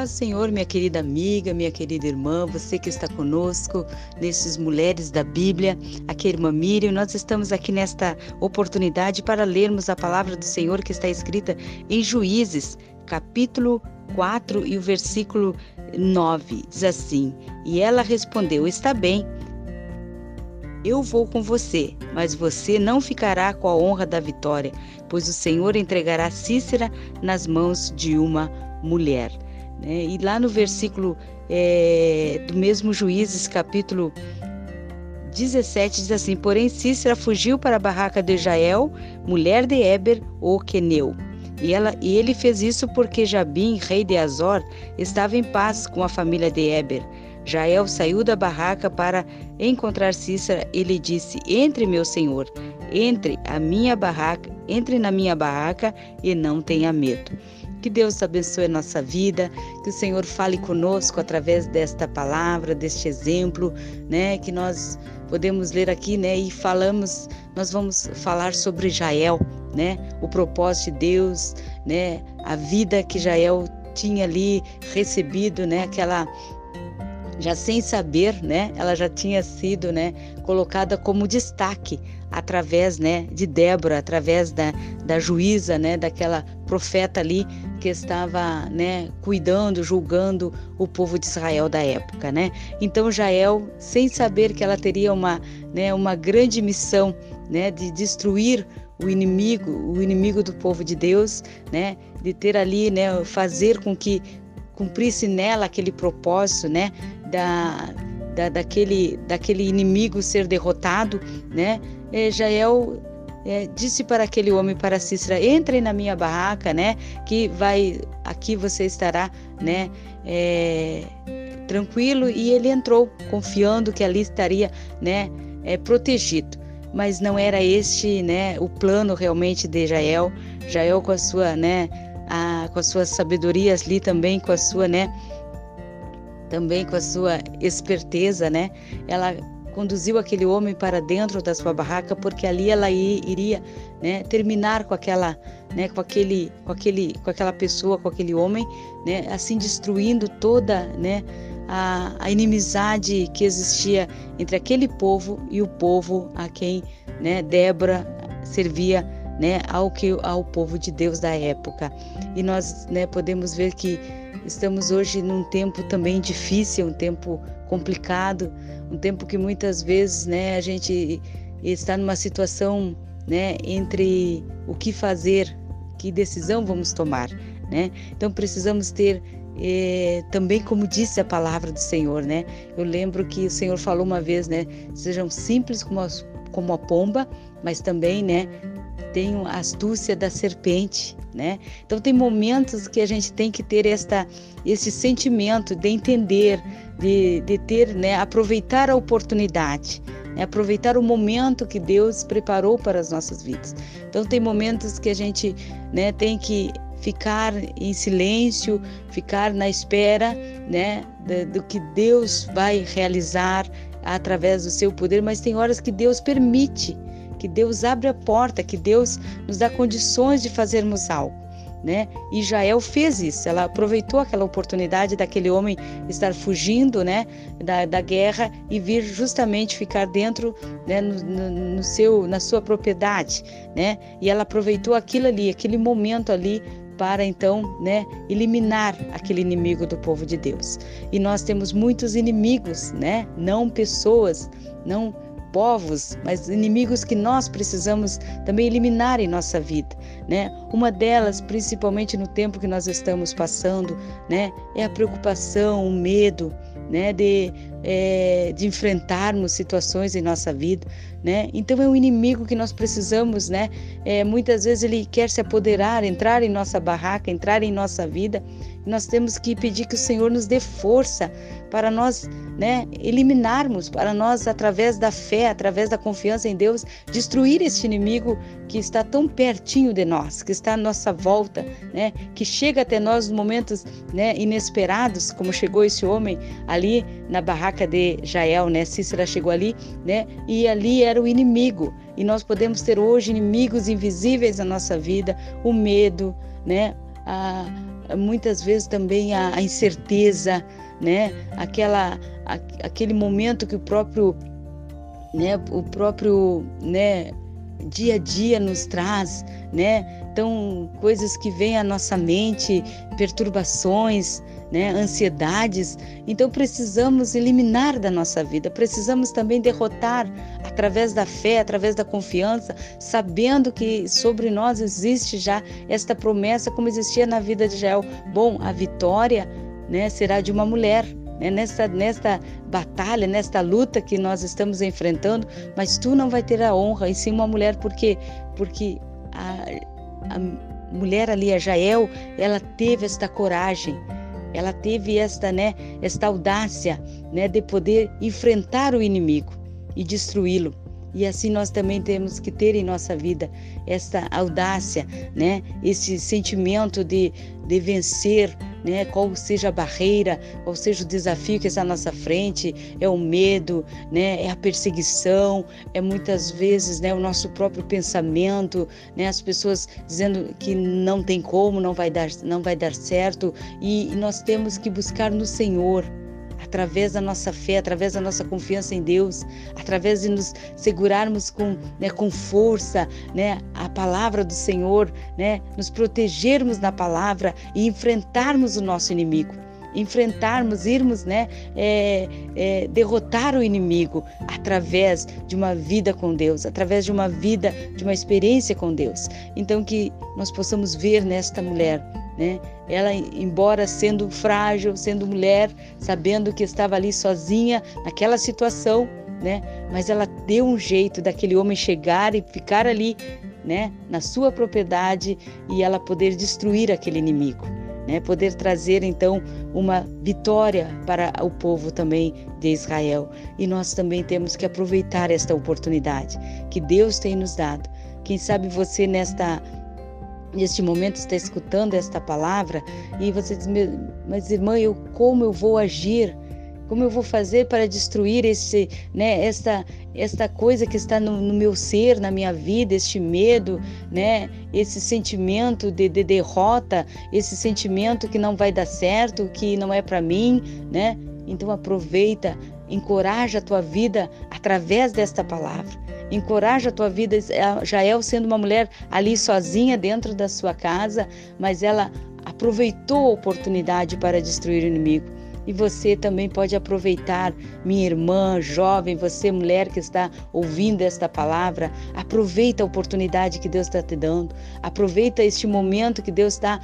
Paz do Senhor, minha querida amiga, minha querida irmã, você que está conosco nesses Mulheres da Bíblia, aqui é a irmã Miriam, nós estamos aqui nesta oportunidade para lermos a palavra do Senhor que está escrita em Juízes, capítulo 4 e o versículo 9. Diz assim: E ela respondeu: Está bem, eu vou com você, mas você não ficará com a honra da vitória, pois o Senhor entregará Cícera nas mãos de uma mulher. Né? E lá no versículo é, do mesmo Juízes, capítulo 17, diz assim: Porém, Cícera fugiu para a barraca de Jael, mulher de Eber, o Queneu. E, ela, e ele fez isso porque Jabim, rei de Azor, estava em paz com a família de Eber. Jael saiu da barraca para encontrar Cícera e lhe disse: Entre, meu senhor, entre a minha barraca, entre na minha barraca e não tenha medo. Que Deus abençoe a nossa vida, que o Senhor fale conosco através desta palavra, deste exemplo, né, que nós podemos ler aqui, né, e falamos, nós vamos falar sobre Jael, né, o propósito de Deus, né, a vida que Jael tinha ali recebido, né, aquela já sem saber, né, ela já tinha sido, né, colocada como destaque através, né, de Débora, através da, da juíza, né, daquela profeta ali que estava, né, cuidando, julgando o povo de Israel da época, né? Então Jael, sem saber que ela teria uma, né, uma grande missão, né, de destruir o inimigo, o inimigo do povo de Deus, né, de ter ali, né, fazer com que cumprisse nela aquele propósito, né, da, da daquele, daquele inimigo ser derrotado, né, é, Jael é, disse para aquele homem, para Cícera, entre na minha barraca, né, que vai, aqui você estará, né, é, tranquilo, e ele entrou, confiando que ali estaria, né, é, protegido. Mas não era este, né, o plano realmente de Jael. Jael com a sua, né, a, com as suas sabedorias ali também, com a sua, né, também com a sua esperteza, né, ela conduziu aquele homem para dentro da sua barraca porque ali ela iria né, terminar com aquela né, com aquele com aquele com aquela pessoa com aquele homem né, assim destruindo toda né, a, a, inimizade que existia entre aquele povo e o povo a quem né, Débora servia né, ao que ao povo de Deus da época. E nós né, podemos ver que estamos hoje num tempo também difícil um tempo complicado um tempo que muitas vezes né, a gente está numa situação né, entre o que fazer, que decisão vamos tomar. Né? Então precisamos ter eh, também como disse a palavra do Senhor, né? Eu lembro que o Senhor falou uma vez, né? Sejam simples como a, como a pomba, mas também, né? Tenham a astúcia da serpente, né? Então tem momentos que a gente tem que ter esta, esse sentimento de entender, de, de ter, né, aproveitar a oportunidade, né, aproveitar o momento que Deus preparou para as nossas vidas. Então tem momentos que a gente, né, tem que ficar em silêncio, ficar na espera, né, do que Deus vai realizar através do seu poder, mas tem horas que Deus permite, que Deus abre a porta, que Deus nos dá condições de fazermos algo né? E Jael fez isso, ela aproveitou aquela oportunidade daquele homem estar fugindo, né, da, da guerra e vir justamente ficar dentro, né, no, no seu, na sua propriedade, né? E ela aproveitou aquilo ali, aquele momento ali para então, né, eliminar aquele inimigo do povo de Deus. E nós temos muitos inimigos, né? Não pessoas, não povos, mas inimigos que nós precisamos também eliminar em nossa vida, né? Uma delas, principalmente no tempo que nós estamos passando, né, é a preocupação, o medo, né, de, é, de enfrentarmos situações em nossa vida, né? Então é um inimigo que nós precisamos, né? É, muitas vezes ele quer se apoderar, entrar em nossa barraca, entrar em nossa vida. Nós temos que pedir que o Senhor nos dê força para nós né, eliminarmos, para nós, através da fé, através da confiança em Deus, destruir este inimigo que está tão pertinho de nós, que está à nossa volta, né, que chega até nós nos momentos né, inesperados, como chegou esse homem ali na barraca de Jael, né? Cícera chegou ali, né? E ali era o inimigo. E nós podemos ter hoje inimigos invisíveis na nossa vida, o medo, né? a, muitas vezes também a, a incerteza, né? Aquela, a, aquele momento que o próprio, né? O próprio, né? Dia a dia nos traz, né? Então coisas que vêm à nossa mente, perturbações, né, ansiedades. Então precisamos eliminar da nossa vida, precisamos também derrotar através da fé, através da confiança, sabendo que sobre nós existe já esta promessa, como existia na vida de Jael. Bom, a vitória né, será de uma mulher. Né, nesta, nesta batalha, nesta luta que nós estamos enfrentando, mas tu não vai ter a honra, e sim uma mulher, porque, porque a, a mulher ali, a Jael, ela teve esta coragem, ela teve esta, né, esta audácia, né, de poder enfrentar o inimigo e destruí-lo. E assim nós também temos que ter em nossa vida esta audácia, né? Esse sentimento de, de vencer, né? Qual seja a barreira, qual seja o desafio que está à nossa frente, é o medo, né? É a perseguição, é muitas vezes, né, o nosso próprio pensamento, né? As pessoas dizendo que não tem como, não vai dar, não vai dar certo, e, nós temos que buscar no Senhor, através da nossa fé, através da nossa confiança em Deus, através de nos segurarmos com, né, com força, né, a palavra do Senhor, né, nos protegermos na palavra e enfrentarmos o nosso inimigo enfrentarmos, irmos, né, é, é, derrotar o inimigo através de uma vida com Deus, através de uma vida, de uma experiência com Deus. Então que nós possamos ver nesta mulher né? Ela, embora sendo frágil, sendo mulher, sabendo que estava ali sozinha naquela situação, né? Mas ela deu um jeito daquele homem chegar e ficar ali, né? Na sua propriedade e ela poder destruir aquele inimigo, né? Poder trazer então uma vitória para o povo também de Israel. E nós também temos que aproveitar esta oportunidade que Deus tem nos dado. Quem sabe você nesta neste momento está escutando esta palavra e você diz, mas irmã, eu como eu vou agir? Como eu vou fazer para destruir esse, né, esta, esta coisa que está no, no, meu ser, na minha vida, este medo, né, esse sentimento de, de derrota, esse sentimento que não vai dar certo, que não é para mim, né? Então aproveita, encoraja a tua vida através desta palavra encoraja a tua vida. Jael sendo uma mulher ali sozinha dentro da sua casa, mas ela aproveitou a oportunidade para destruir o inimigo. E você também pode aproveitar, minha irmã, jovem, você, mulher que está ouvindo esta palavra, aproveita a oportunidade que Deus está te dando, aproveita este momento que Deus está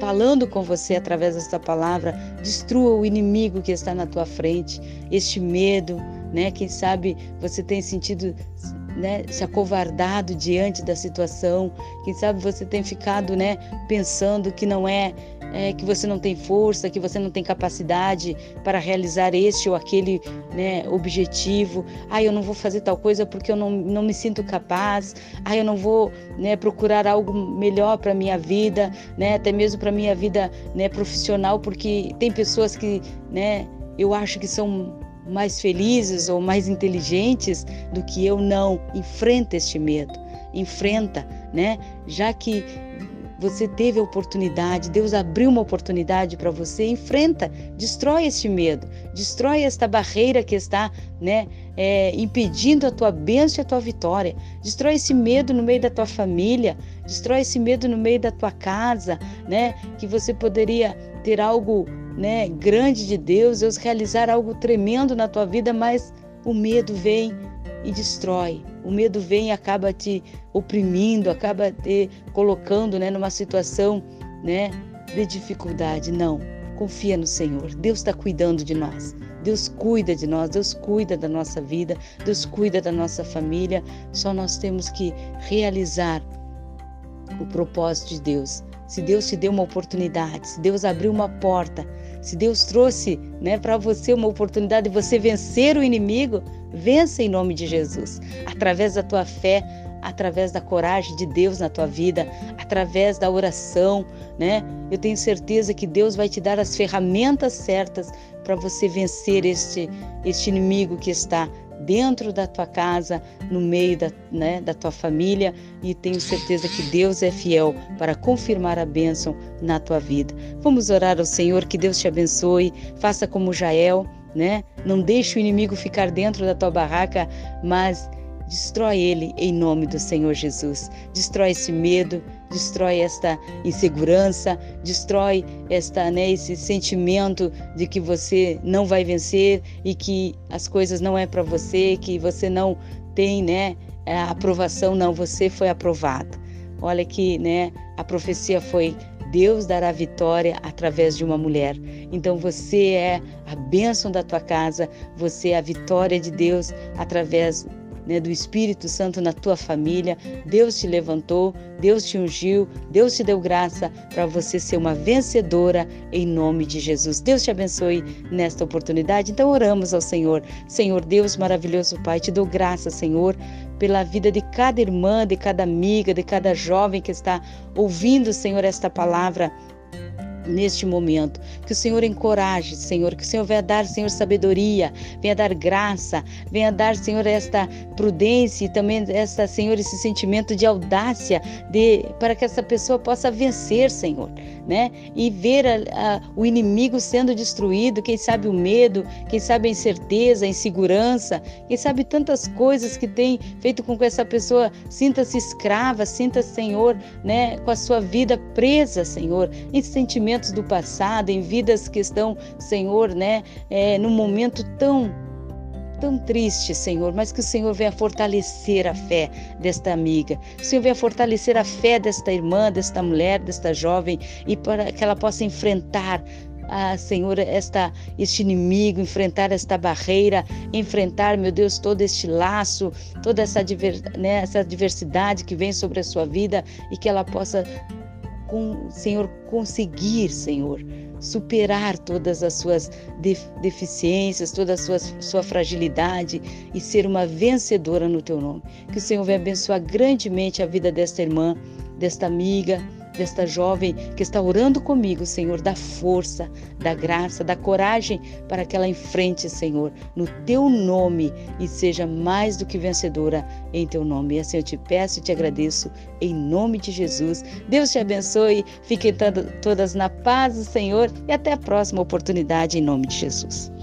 falando com você através desta palavra, destrua o inimigo que está na tua frente, este medo, né? Quem sabe você tem sentido né, se acovardado diante da situação. Quem sabe você tem ficado, né, pensando que não é, é, que você não tem força, que você não tem capacidade para realizar este ou aquele, né, objetivo. Ah, eu não vou fazer tal coisa porque eu não, não me sinto capaz. Ah, eu não vou, né, procurar algo melhor para minha vida, né, até mesmo para minha vida, né, profissional, porque tem pessoas que, né, eu acho que são mais felizes ou mais inteligentes do que eu não. Enfrenta este medo, enfrenta, né? Já que você teve a oportunidade, Deus abriu uma oportunidade para você, enfrenta, destrói este medo, destrói esta barreira que está, né, é, impedindo a tua bênção e a tua vitória. Destrói esse medo no meio da tua família, destrói esse medo no meio da tua casa, né, que você poderia ter algo né, grande de Deus, Deus realizar algo tremendo na tua vida, mas o medo vem e destrói. O medo vem e acaba te oprimindo, acaba te colocando, né, numa situação, né, de dificuldade. Não, confia no Senhor. Deus está cuidando de nós. Deus cuida de nós, Deus cuida da nossa vida, Deus cuida da nossa família. Só nós temos que realizar o propósito de Deus. Se Deus te deu uma oportunidade, se Deus abriu uma porta, se Deus trouxe né, para você uma oportunidade de você vencer o inimigo, vença em nome de Jesus, através da tua fé, através da coragem de Deus na tua vida, através da oração, né? Eu tenho certeza que Deus vai te dar as ferramentas certas para você vencer este, este inimigo que está dentro da tua casa, no meio da, né, da tua família, e tenho certeza que Deus é fiel para confirmar a bênção na tua vida. Vamos orar ao Senhor, que Deus te abençoe, faça como Jael, né? Não deixe o inimigo ficar dentro da tua barraca, mas Destrói ele em nome do Senhor Jesus. Destrói esse medo, destrói esta insegurança, destrói esta, né, esse sentimento de que você não vai vencer e que as coisas não é para você, que você não tem, né, a aprovação, não, você foi aprovado. Olha que, né, a profecia foi Deus dará vitória através de uma mulher. Então você é a bênção da tua casa, você é a vitória de Deus através né, do Espírito Santo na tua família. Deus te levantou, Deus te ungiu, Deus te deu graça para você ser uma vencedora em nome de Jesus. Deus te abençoe nesta oportunidade. Então oramos ao Senhor. Senhor Deus maravilhoso Pai, te dou graça, Senhor, pela vida de cada irmã, de cada amiga, de cada jovem que está ouvindo, Senhor, esta palavra neste momento. Que o Senhor encoraje, Senhor, que o Senhor venha dar, Senhor, sabedoria, venha dar graça, venha dar, Senhor, esta prudência e também esta, Senhor, esse sentimento de audácia de para que essa pessoa possa vencer, Senhor né? E ver a, a, o inimigo sendo destruído, quem sabe o medo, quem sabe a incerteza, a insegurança, quem sabe tantas coisas que tem feito com que essa pessoa sinta-se escrava, sinta-se, Senhor, né? Com a sua vida presa, Senhor, em sentimentos do passado, em vidas que estão, Senhor, né? É, num momento tão tão triste, Senhor, mas que o Senhor venha fortalecer a fé desta amiga, o Senhor venha fortalecer a fé desta irmã, desta mulher, desta jovem, e para que ela possa enfrentar ah, Senhor, esta, este inimigo, enfrentar esta barreira, enfrentar, meu Deus, todo este laço, toda essa, diver, né, essa diversidade que vem sobre a sua vida e que ela possa, Senhor, conseguir, Senhor, superar todas as suas deficiências, toda a sua, sua fragilidade e ser uma vencedora no teu nome. Que o Senhor venha abençoar grandemente a vida desta irmã, desta amiga, desta jovem que está orando comigo, Senhor, da força, da graça, da coragem para que ela enfrente, Senhor, no teu nome e seja mais do que vencedora em teu nome. E assim eu te peço e te agradeço em nome de Jesus. Deus te abençoe, fiquem todas na paz do Senhor e até a próxima oportunidade em nome de Jesus.